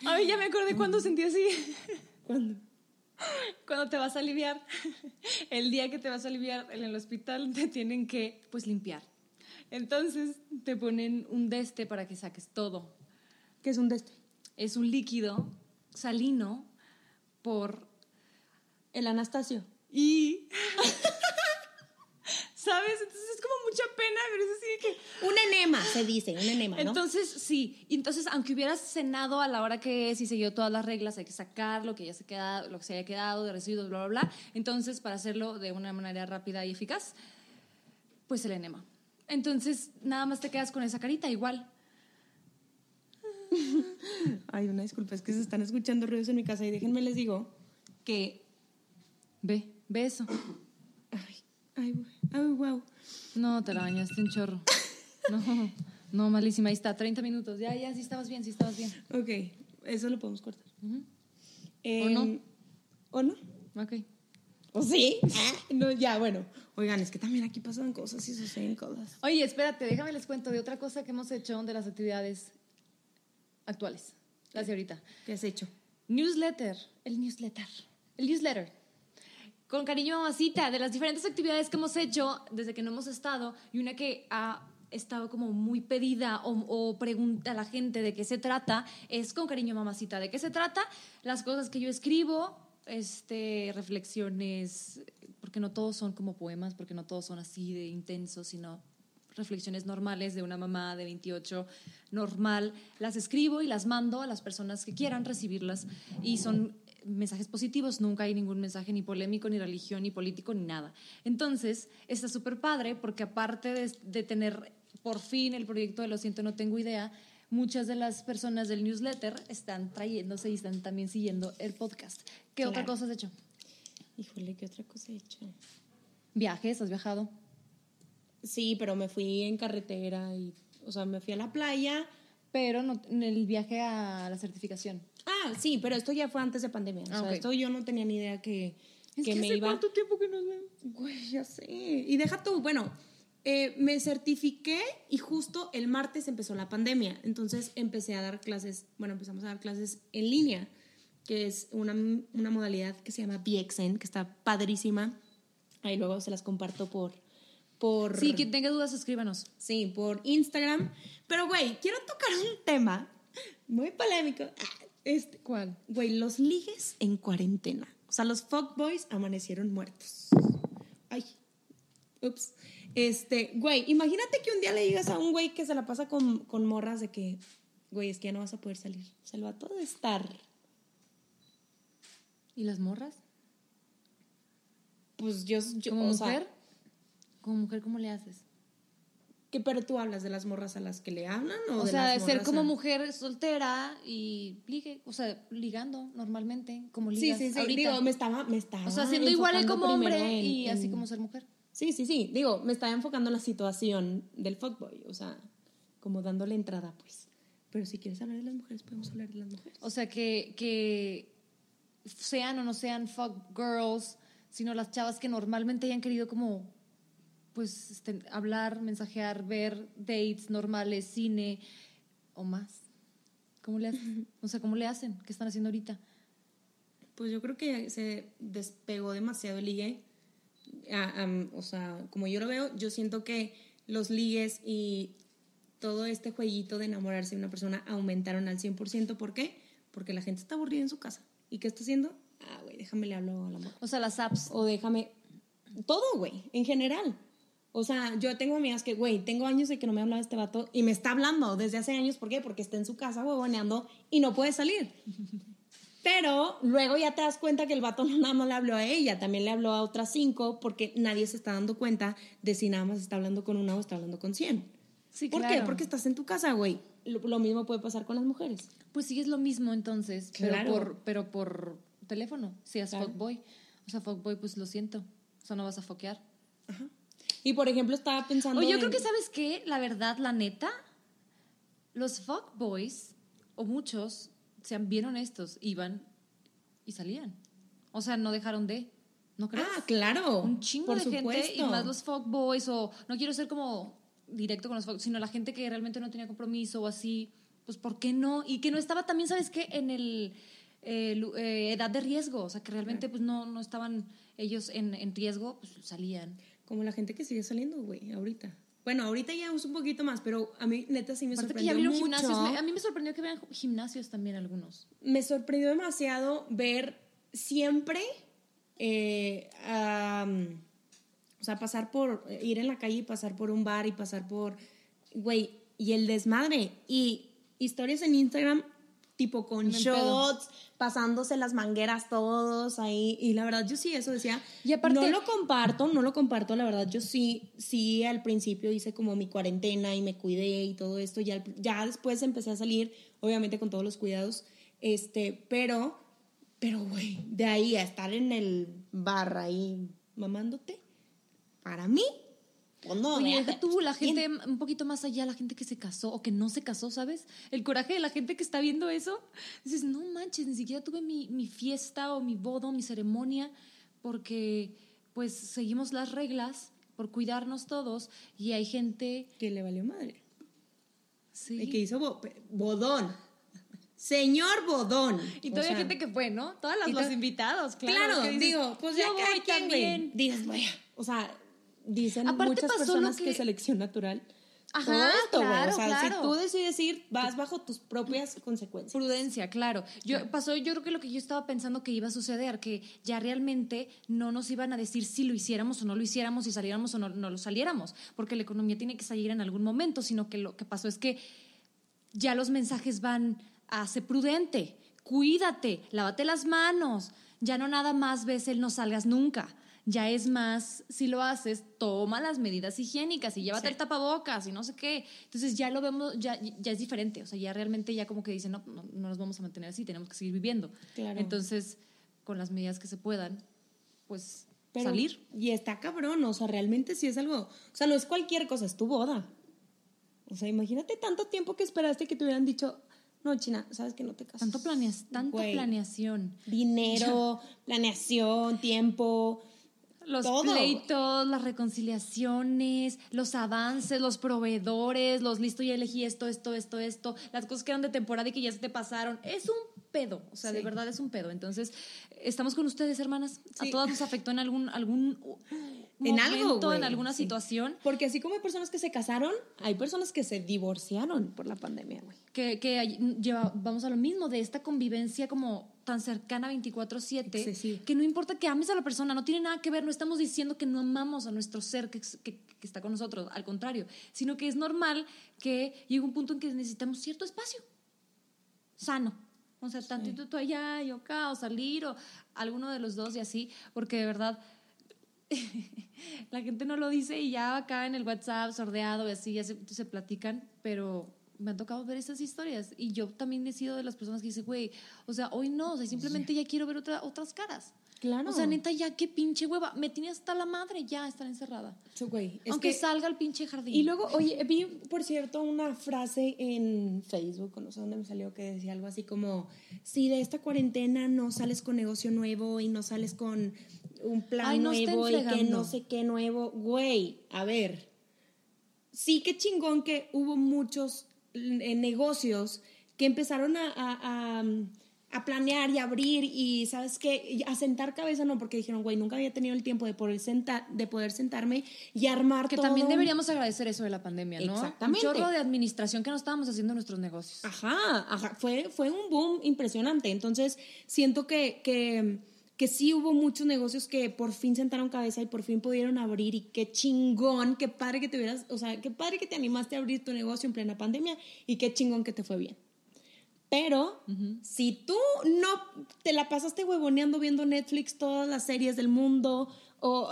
Ay, ya me acordé cuando sentí así. ¿Cuándo? Cuando te vas a aliviar, el día que te vas a aliviar en el hospital te tienen que, pues, limpiar. Entonces te ponen un deste para que saques todo. ¿Qué es un deste? Es un líquido salino por... El Anastasio. Y... ¿Sabes? Entonces es como mucha pena, pero es así de que... Un enema, se dice, un enema, ¿no? Entonces, sí. Y Entonces, aunque hubieras cenado a la hora que es y siguió todas las reglas, hay que sacar lo que ya se queda, lo que se haya quedado de residuos, bla, bla, bla. Entonces, para hacerlo de una manera rápida y eficaz, pues el enema. Entonces, nada más te quedas con esa carita igual. Ay, una disculpa, es que se están escuchando ruidos en mi casa y déjenme les digo que. Ve, ve eso. Ay, ay, güey, ay, wow. No, te la bañaste un chorro. No, no, malísima. Ahí está, 30 minutos. Ya, ya, sí estabas bien, sí estabas bien. Ok, eso lo podemos cortar. ¿O no? ¿O no? Ok. ¿O sí? Ah, no, ya, bueno. Oigan, es que también aquí pasan cosas y suceden cosas. Oye, espérate, déjame les cuento de otra cosa que hemos hecho de las actividades actuales. Las de ahorita. ¿Qué has hecho? Newsletter, el newsletter, el newsletter. Con cariño, mamacita, de las diferentes actividades que hemos hecho desde que no hemos estado y una que ha estado como muy pedida o, o pregunta a la gente de qué se trata, es con cariño, mamacita. ¿De qué se trata? Las cosas que yo escribo, este, reflexiones, porque no todos son como poemas, porque no todos son así de intensos, sino reflexiones normales de una mamá de 28 normal, las escribo y las mando a las personas que quieran recibirlas y son mensajes positivos, nunca hay ningún mensaje ni polémico, ni religión, ni político, ni nada. Entonces, está súper padre porque aparte de, de tener por fin el proyecto de Lo siento, no tengo idea, muchas de las personas del newsletter están trayéndose y están también siguiendo el podcast. ¿Qué otra cosa has hecho? Híjole, ¿qué otra cosa he hecho? ¿Viajes? ¿Has viajado? Sí, pero me fui en carretera y, o sea, me fui a la playa. Pero no, en el viaje a la certificación. Ah, sí, pero esto ya fue antes de pandemia. O sea, esto yo no tenía ni idea que, Es que que me hace iba. cuánto tiempo que nos vemos. Güey, ya sé. Y deja tú, bueno, eh, me certifiqué y justo el martes empezó la pandemia. Entonces empecé a dar clases, bueno, empezamos a dar clases en línea, que es una, una modalidad que se llama BXN, que está padrísima. Ahí luego se las comparto por... por Sí, quien tenga dudas, escríbanos. Sí, por Instagram. Pero, güey, quiero tocar un tema muy polémico. Este, ¿Cuál? Güey, los ligues en cuarentena. O sea, los fuckboys amanecieron muertos. Ay. Ups. Este, güey, imagínate que un día le digas a un güey que se la pasa con, con morras de que, güey, es que ya no vas a poder salir. O sea, el vato de estar. ¿Y las morras? Pues yo. yo ¿Como o sea, mujer? ¿Como mujer cómo le haces? ¿Qué, pero tú hablas de las morras a las que le hablan o, O de sea, las de ser morras como a- mujer soltera y ligue, o sea, ligando normalmente, como Sí, ligas sí, sí. ahorita. Digo, me estaba, me estaba. o sea, siendo igual como hombre en- y así como ser mujer. Sí, sí, sí. Digo, me estaba enfocando en la situación del fuckboy. O sea, como dándole entrada, pues. Pero si quieres hablar de las mujeres, podemos hablar de las mujeres. O sea, que, que sean o no sean fuck girls, sino las chavas que normalmente hayan querido como, pues, este, hablar, mensajear, ver dates normales, cine o más. ¿Cómo le hacen? O sea, ¿cómo le hacen? ¿Qué están haciendo ahorita? Pues yo creo que se despegó demasiado el ligue. Ah, o sea, como yo lo veo, yo siento que los ligues y todo este jueguito de enamorarse de una persona aumentaron al 100%. ¿Por qué? Porque la gente está aburrida en su casa. ¿Y qué está haciendo? Ah, güey, déjame le hablo al amor. O sea, las apps. O déjame. Todo, güey, en general. O sea, yo tengo amigas que, güey, tengo años de que no me hablaba este vato y me está hablando desde hace años. ¿Por qué? Porque está en su casa huevoneando y no puede salir. Pero luego ya te das cuenta que el vato no nada más le habló a ella, también le habló a otras cinco porque nadie se está dando cuenta de si nada más está hablando con una o está hablando con cien. Sí, ¿Por qué? Porque estás en tu casa, güey. Lo, lo mismo puede pasar con las mujeres. Pues sí es lo mismo entonces, Claro. pero por pero por teléfono, si es Claro. fuckboy. O sea, fuckboy pues lo siento. O sea, no vas a foquear. Y por ejemplo, estaba pensando. Oye, yo en- creo que sabes qué, la verdad, la neta, los fuckboys o muchos sean bien honestos, iban y salían. O sea, no dejaron de, ¿no crees? Ah, claro. un chingo por de gente y supuesto. más los fuckboys o no quiero ser como directo con los fuckboys, sino la gente que realmente no tenía compromiso o así, pues ¿por qué no? Y que no estaba también, ¿sabes qué? En el eh, eh, edad de riesgo, o sea, que realmente pues no, no estaban ellos en, en riesgo, pues salían. Como la gente que sigue saliendo, güey, ahorita. Bueno, ahorita ya es un poquito más, pero a mí neta sí me Aparte que sorprendió ya abrieron mucho. gimnasios, me- a mí me sorprendió que vean gimnasios también algunos. me sorprendió demasiado ver siempre, eh, am, o sea, pasar por, ir en la calle y pasar por un bar y pasar por, güey, y el desmadre. Y historias en Instagram, tipo con pedo. shots, pasándose las mangueras todos ahí. Y la verdad, yo sí, eso decía. Y aparte- no lo comparto, no lo comparto, la verdad, yo sí, sí, al principio hice como mi cuarentena y me cuidé y todo esto. Ya, ya después empecé a salir, obviamente con todos los cuidados. Este, pero, pero, güey, de ahí a estar en el bar ahí mamándote, para mí, pues no. Oye, deja tú, la bien. gente un poquito más allá, la gente que se casó o que no se casó, ¿sabes? El coraje de la gente que está viendo eso. Dices, no manches, ni siquiera tuve mi, mi fiesta o mi boda o mi ceremonia porque pues seguimos las reglas por cuidarnos todos y hay gente... Que le valió madre. Sí. Y que hizo bo- bodón. Señor bodón. Y O todavía sea, hay gente que fue, ¿no? Todas las, los invitados, claro. Claro, dices, digo, pues ya yo voy quien, también. Dices, güey, o sea, dicen Aparte muchas personas que... que- selección natural. Ajá, todo esto, claro, O sea, claro. si tú decides ir, vas bajo tus propias consecuencias. Prudencia, claro. Yo pasó, yo creo que lo que yo estaba pensando que iba a suceder, que ya realmente no nos iban a decir si lo hiciéramos o no lo hiciéramos, si saliéramos o no, no lo saliéramos, porque la economía tiene que salir en algún momento, sino que lo que pasó es que ya los mensajes van a ser prudente, cuídate, lávate las manos, ya no nada más ves el no salgas nunca. Ya es más, si lo haces, toma las medidas higiénicas y llévate Sí. el tapabocas y no sé qué. Entonces ya lo vemos, ya, ya es diferente. O sea, ya realmente ya como que dicen, no, no, no nos vamos a mantener así, tenemos que seguir viviendo. Claro. Entonces, con las medidas que se puedan, pues Pero- salir. Y está cabrón, o sea, realmente sí es algo. O sea, no es cualquier cosa, es tu boda. O sea, imagínate tanto tiempo que esperaste que te hubieran dicho, no, China, sabes que no te casas. Tanto planeas, tanta Güey, planeación. Dinero, planeación, tiempo. Los todo. pleitos, las reconciliaciones, los avances, los proveedores, los listo, ya elegí esto, esto, esto, esto, las cosas que eran de temporada y que ya se te pasaron. Es un pedo, o sea, de verdad es un pedo. Entonces, estamos con ustedes, hermanas. A todas nos afectó en algún, algún En algo, momento, güey. en alguna Sí. situación. Porque así como hay personas que se casaron, hay personas que se divorciaron por la pandemia, güey. que, que lleva, vamos a lo mismo, de esta convivencia como tan cercana 24/7, Excesiva. que no importa que ames a la persona, no tiene nada que ver, no estamos diciendo que no amamos a nuestro ser que, que- que está con nosotros, al contrario, sino que es normal que llegue un punto en que necesitamos cierto espacio sano. O sea, tantito tú allá, yo acá, o salir, o alguno de los dos y así, porque de verdad la gente no lo dice y ya acá en el WhatsApp sordeado y así ya se, se platican, pero me han tocado ver estas historias y yo también he sido de las personas que dice, güey, o sea, hoy no, o sea, simplemente ya quiero ver otra, otras caras. Claro. O sea, neta, ya qué pinche hueva, me tiene hasta la madre ya estar encerrada. Güey, es Aunque que- salga al pinche jardín. Y luego, oye, vi, por cierto, una frase en Facebook, no sé dónde me salió, que decía algo así como, si de esta cuarentena no sales con negocio nuevo y no sales con un plan Ay, no estén nuevo y que no sé qué nuevo, güey, a ver, sí que chingón que hubo muchos eh, negocios que empezaron a, a- a- a planear y abrir y, ¿sabes qué? A sentar cabeza, no, porque dijeron, güey, nunca había tenido el tiempo de poder, sentar, de poder sentarme y armar que todo también un- deberíamos agradecer eso de la pandemia, ¿no? Exactamente. Un chorro de administración que no estábamos haciendo en nuestros negocios. Ajá, ajá, fue, fue un boom impresionante. Entonces, siento que, que, que sí hubo muchos negocios que por fin sentaron cabeza y por fin pudieron abrir y qué chingón, qué padre que te hubieras, o sea, qué padre que te animaste a abrir tu negocio en plena pandemia y qué chingón que te fue bien. Pero si tú no te la pasaste huevoneando viendo Netflix todas las series del mundo o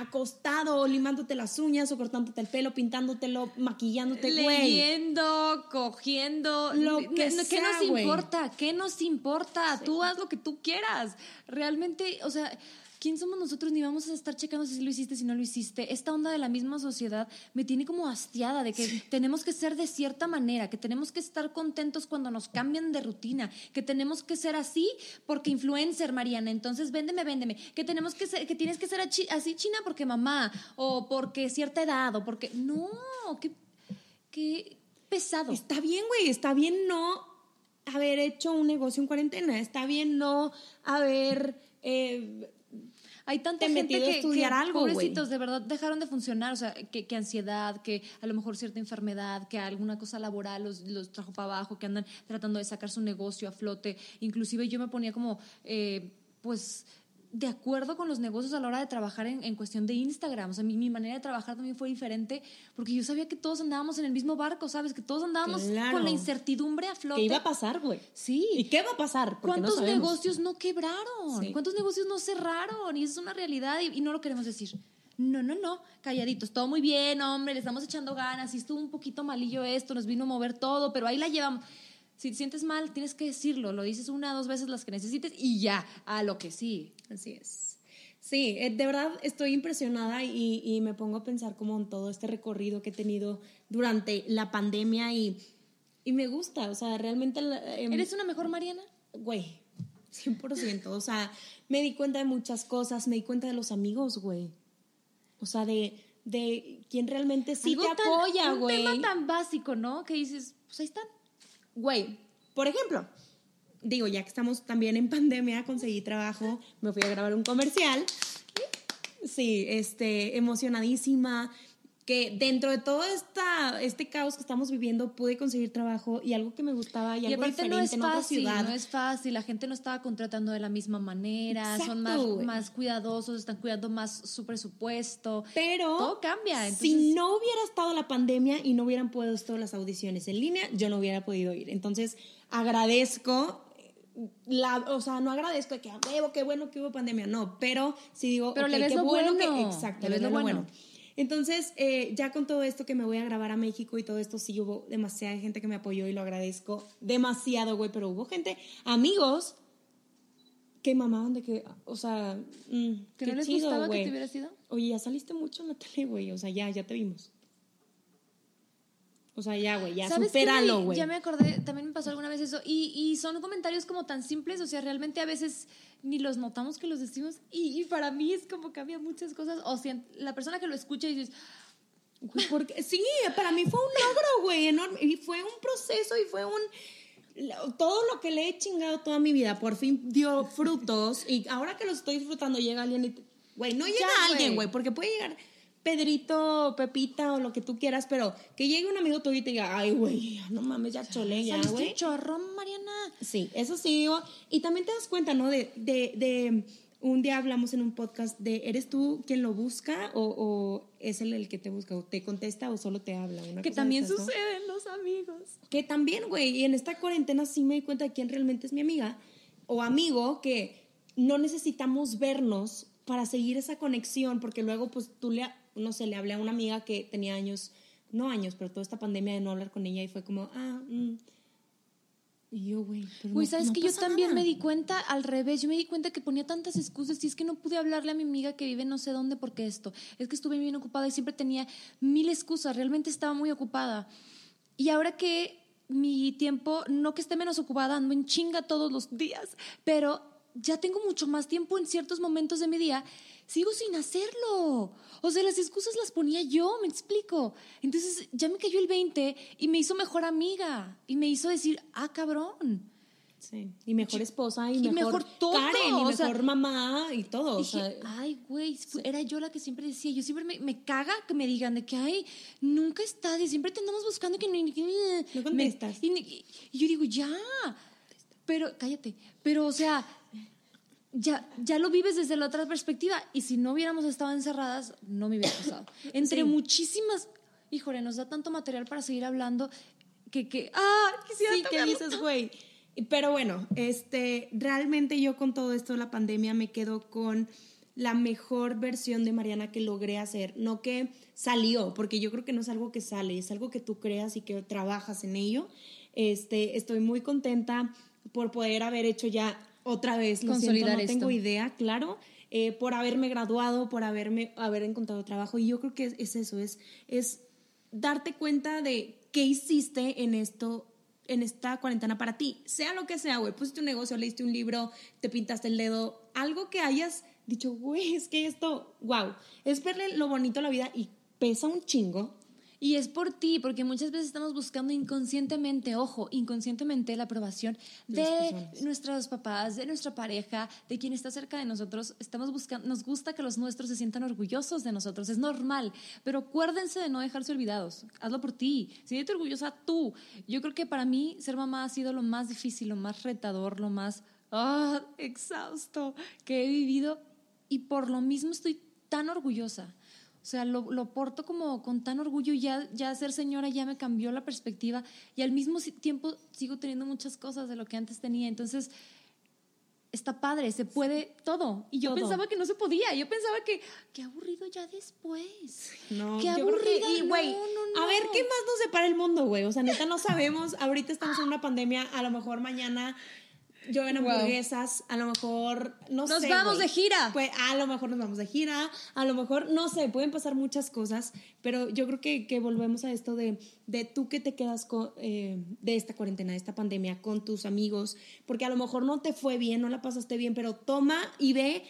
acostado o limándote las uñas o cortándote el pelo, pintándotelo, maquillándote, güey. Leyendo, cogiendo, Lo ¿qué- que ¿qué, sea, nos güey. importa? ¿Qué nos importa? Tú haz lo que tú quieras. Realmente, o sea, ¿quién somos nosotros? Ni vamos a estar checando si lo hiciste, si no lo hiciste. Esta onda de la misma sociedad me tiene como hastiada de que tenemos que ser de cierta manera, que tenemos que estar contentos cuando nos cambian de rutina, que tenemos que ser así porque influencer, Mariana, entonces véndeme, véndeme, que tenemos que ser, que tienes que ser así china porque mamá, o porque cierta edad, o porque. No, qué, qué pesado. Está bien, güey, está bien no haber hecho un negocio en cuarentena, está bien no haber... eh, Hay tanta te gente que, estudiar que, algo, pobrecitos, de verdad dejaron de funcionar, o sea, que, que ansiedad, que a lo mejor cierta enfermedad, que alguna cosa laboral los, los trajo para abajo, que andan tratando de sacar su negocio a flote. Inclusive yo me ponía como, eh, pues, de acuerdo con los negocios a la hora de trabajar en, en cuestión de Instagram. O sea, mi, mi manera de trabajar también fue diferente, porque yo sabía que todos andábamos en el mismo barco, ¿sabes? Que todos andábamos Claro. con la incertidumbre a flote. ¿Qué iba a pasar, güey? Sí. ¿Y qué va a pasar? Porque ¿Cuántos negocios no quebraron? Sí. ¿Cuántos negocios no cerraron? Y eso es una realidad y, y no lo queremos decir. No, no, no, calladitos, todo muy bien, hombre, le estamos echando ganas, sí estuvo un poquito malillo esto, nos vino a mover todo, pero ahí la llevamos. Si te sientes mal, tienes que decirlo, lo dices una, dos veces las que necesites y ya, a lo que sí. Así es. Sí, eh, de verdad estoy impresionada y, y me pongo a pensar como en todo este recorrido que he tenido durante la pandemia y, y me gusta, o sea, realmente... em, ¿Eres una mejor Mariana? Güey, 100%, o sea, me di cuenta de muchas cosas, me di cuenta de los amigos, güey. O sea, de, de quién realmente sí Algo te tan- apoya, Un güey. tema tan básico, ¿no? Que dices, pues ahí están. Güey, por ejemplo, digo, ya que estamos también en pandemia, conseguí trabajo, me fui a grabar un comercial. Sí, este, emocionadísima, que dentro de todo esta, este caos que estamos viviendo pude conseguir trabajo y algo que me gustaba y, Y algo diferente no es en otra fácil, ciudad. no es fácil, la gente no estaba contratando de la misma manera, son más, más cuidadosos, están cuidando más su presupuesto. Pero todo cambia. Entonces, si no hubiera estado la pandemia y no hubieran puesto las audiciones en línea, yo no hubiera podido ir. Entonces, agradezco la, o sea, no agradezco de que a huevo, qué bueno que hubo pandemia, no, pero sí digo, Pero ok, le ves qué lo bueno, que exacto, le ves le ves lo lo bueno. bueno. Entonces, eh, ya con todo esto que me voy a grabar a México y todo esto, sí hubo demasiada gente que me apoyó y lo agradezco demasiado, güey, pero hubo gente, amigos, que mamaban de que, o sea, mm, ¿Que qué no les chido, gustaba que te hubieras ido? Oye, ya saliste mucho en la tele, güey. O sea, ya, ya te vimos. O sea, ya, güey, ya supéralo, güey. Ya me acordé, también me pasó alguna vez eso. Y, y son comentarios como tan simples, o sea, realmente a veces ni los notamos que los decimos. Y, y para mí es como cambia muchas cosas. O sea, la persona que lo escucha y dices, Güey, Porque, sí, para mí fue un logro, güey, enorme. Y fue un proceso y fue un... Todo lo que le he chingado toda mi vida por fin dio frutos. Y ahora que lo estoy disfrutando, llega alguien y... Güey, no llega Ya, alguien, güey, porque puede llegar Pedrito, Pepita o lo que tú quieras, pero que llegue un amigo tuyo y te diga, ay, güey, no mames, ya chole, ya, güey. un chorro, Mariana. Sí, eso sí digo. Y también te das cuenta, ¿no? De, de, de un día hablamos en un podcast de, ¿eres tú quien lo busca o, o es él el que te busca? ¿O te contesta o solo te habla? Una Que cosa también sucede en los amigos. Que también, güey, y en esta cuarentena sí me di cuenta de quién realmente es mi amiga o amigo, que no necesitamos vernos para seguir esa conexión, porque luego, pues tú le, no sé, le hablé a una amiga que tenía años, no años, pero toda esta pandemia de no hablar con ella y fue como, ah, mm. Y yo, güey, Güey, no- ¿sabes no que yo también nada. me di cuenta al revés? Yo me di cuenta que ponía tantas excusas y es que no pude hablarle a mi amiga que vive no sé dónde porque esto. Es que estuve bien ocupada y siempre tenía mil excusas. Realmente estaba muy ocupada. Y ahora que mi tiempo, no que esté menos ocupada, ando en chinga todos los días, pero ya tengo mucho más tiempo en ciertos momentos de mi día, sigo sin hacerlo. O sea, las excusas las ponía yo, me explico. Entonces ya me cayó el 20 y me hizo mejor amiga y me hizo decir, ah, cabrón. Sí, y mejor esposa y, y mejor, mejor todo, Karen y sea, mejor mamá y todo. o Dije, sea, ay, güey, era yo la que siempre decía, yo siempre me, me caga que me digan de que, ay, nunca estás, y siempre te andamos buscando que ni- No me- y, y yo digo, ya, pero, cállate, pero, o sea, ya, ya lo vives desde la otra perspectiva, y si no hubiéramos estado encerradas, no me hubiera pasado. Entre Sí. muchísimas, híjole, nos da tanto material para seguir hablando, que, que, ah, quisiera Sí, ¿qué dices, güey? Pero bueno, este, realmente yo con todo esto de la pandemia me quedo con la mejor versión de Mariana que logré hacer, no que salió, porque yo creo que no es algo que sale, es algo que tú creas y que trabajas en ello. Este, estoy muy contenta por poder haber hecho ya otra vez, lo Consolidar siento, no tengo esto. idea, claro, eh, por haberme graduado, por haberme haber encontrado trabajo y yo creo que es, es eso, es es darte cuenta de qué hiciste en esto en esta cuarentena para ti, sea lo que sea, güey, pusiste un negocio, leíste un libro, te pintaste el dedo, algo que hayas dicho, güey, es que esto, wow, es verle lo bonito a la vida y pesa un chingo. Y es por ti, porque muchas veces estamos buscando inconscientemente, ojo, inconscientemente la aprobación De de nuestros papás, de nuestra pareja, de quien está cerca de nosotros. Estamos buscando, nos gusta que los nuestros se sientan orgullosos de nosotros, es normal, pero acuérdense de no dejarse olvidados. Hazlo por ti, siéntete orgullosa tú. Yo creo que para mí ser mamá ha sido lo más difícil, lo más retador, lo más ah, exhausto que he vivido y por lo mismo estoy tan orgullosa. O sea, lo, lo porto como con tan orgullo y ya, ya ser señora ya me cambió la perspectiva y al mismo tiempo sigo teniendo muchas cosas de lo que antes tenía. Entonces, está padre, se puede todo. Y yo Todo. pensaba que no se podía, yo pensaba que, qué aburrido ya después. No, qué y, güey, no, no, a ver no. qué más nos separa el mundo, güey. O sea, neta no sabemos. Ahorita estamos en una pandemia, a lo mejor mañana yo en Wow. hamburguesas, a lo mejor no Nos sé. vamos güey. de gira. Pues a lo mejor nos vamos de gira, a lo mejor, no sé, pueden pasar muchas cosas, pero yo creo que, que volvemos a esto de, de tú que te quedas con, eh, de esta cuarentena, de esta pandemia, con tus amigos, porque a lo mejor no te fue bien, no la pasaste bien, pero toma y ve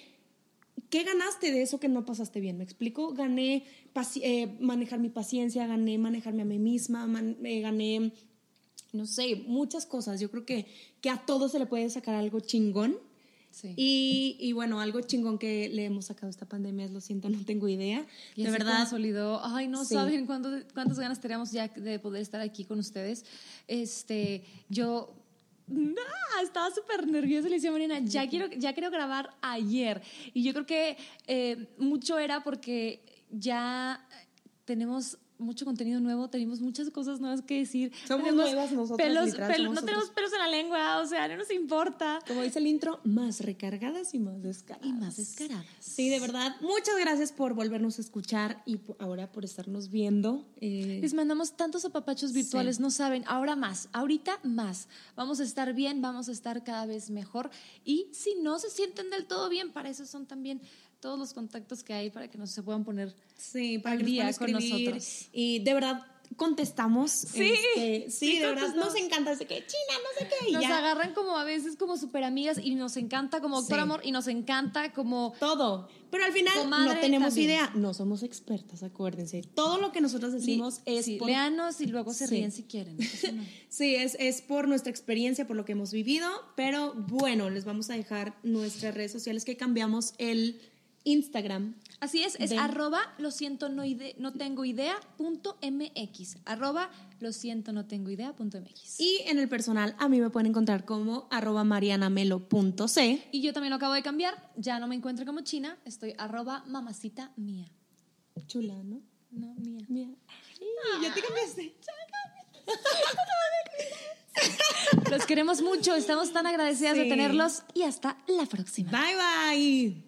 ¿Qué ganaste de eso que no pasaste bien? ¿Me explico? Gané eh, manejar mi paciencia, gané manejarme a mí misma, man- eh, gané, no sé, muchas cosas. Yo creo que, que a todo se le puede sacar algo chingón. Sí. Y, y bueno, algo chingón que le hemos sacado esta pandemia es, lo siento, no tengo idea. Y de verdad, consolidó. Ay, no Sí. saben cuánto, cuántas ganas teníamos ya de poder estar aquí con ustedes. Este, yo ah, estaba súper nerviosa. Le decía a Mariana, ya quiero, ya quiero grabar ayer. Y yo creo que eh, mucho era porque ya tenemos mucho contenido nuevo, tenemos muchas cosas nuevas que decir. Somos Tenemos nuevas nosotras, pelos- literal, pelo- somos no tenemos nosotros. pelos en la lengua, o sea, no nos importa. como dice el intro, más recargadas y más descaradas. Y más descaradas. Sí, de verdad, muchas gracias por volvernos a escuchar y ahora por estarnos viendo. Eh, Les mandamos tantos apapachos virtuales, no saben, ahora más, ahorita más. Vamos a estar bien, vamos a estar cada vez mejor. Y si no se sienten del todo bien, para eso son también todos los contactos que hay para que nos se puedan poner. Sí, para al que día con nosotros. Y de verdad contestamos. Sí, este, sí, sí de verdad nos encanta ese que China, no sé qué. y Nos ya. agarran como a veces como super amigas y nos encanta como doctor Sí. amor y nos encanta como Todo. Pero al final Comadre no tenemos también. idea. No somos expertas, acuérdense. Todo lo que nosotros decimos es sí, por léanos y luego se ríen si quieren. no. Sí, es, es por nuestra experiencia, por lo que hemos vivido, pero bueno, les vamos a dejar nuestras redes sociales que cambiamos el Instagram. Así es, es De- arroba lo siento no, ide- no tengo idea punto mx. Arroba lo siento no tengo idea punto mx. Y en el personal a mí me pueden encontrar como arroba marianamelo.c. Y yo también lo acabo de cambiar, ya no me encuentro como china, estoy arroba mamacita mía. Chula, ¿no? No, mía. Mía. Ay, ya te cambiaste. Los queremos mucho, estamos tan agradecidas de tenerlos y hasta la próxima. Bye bye.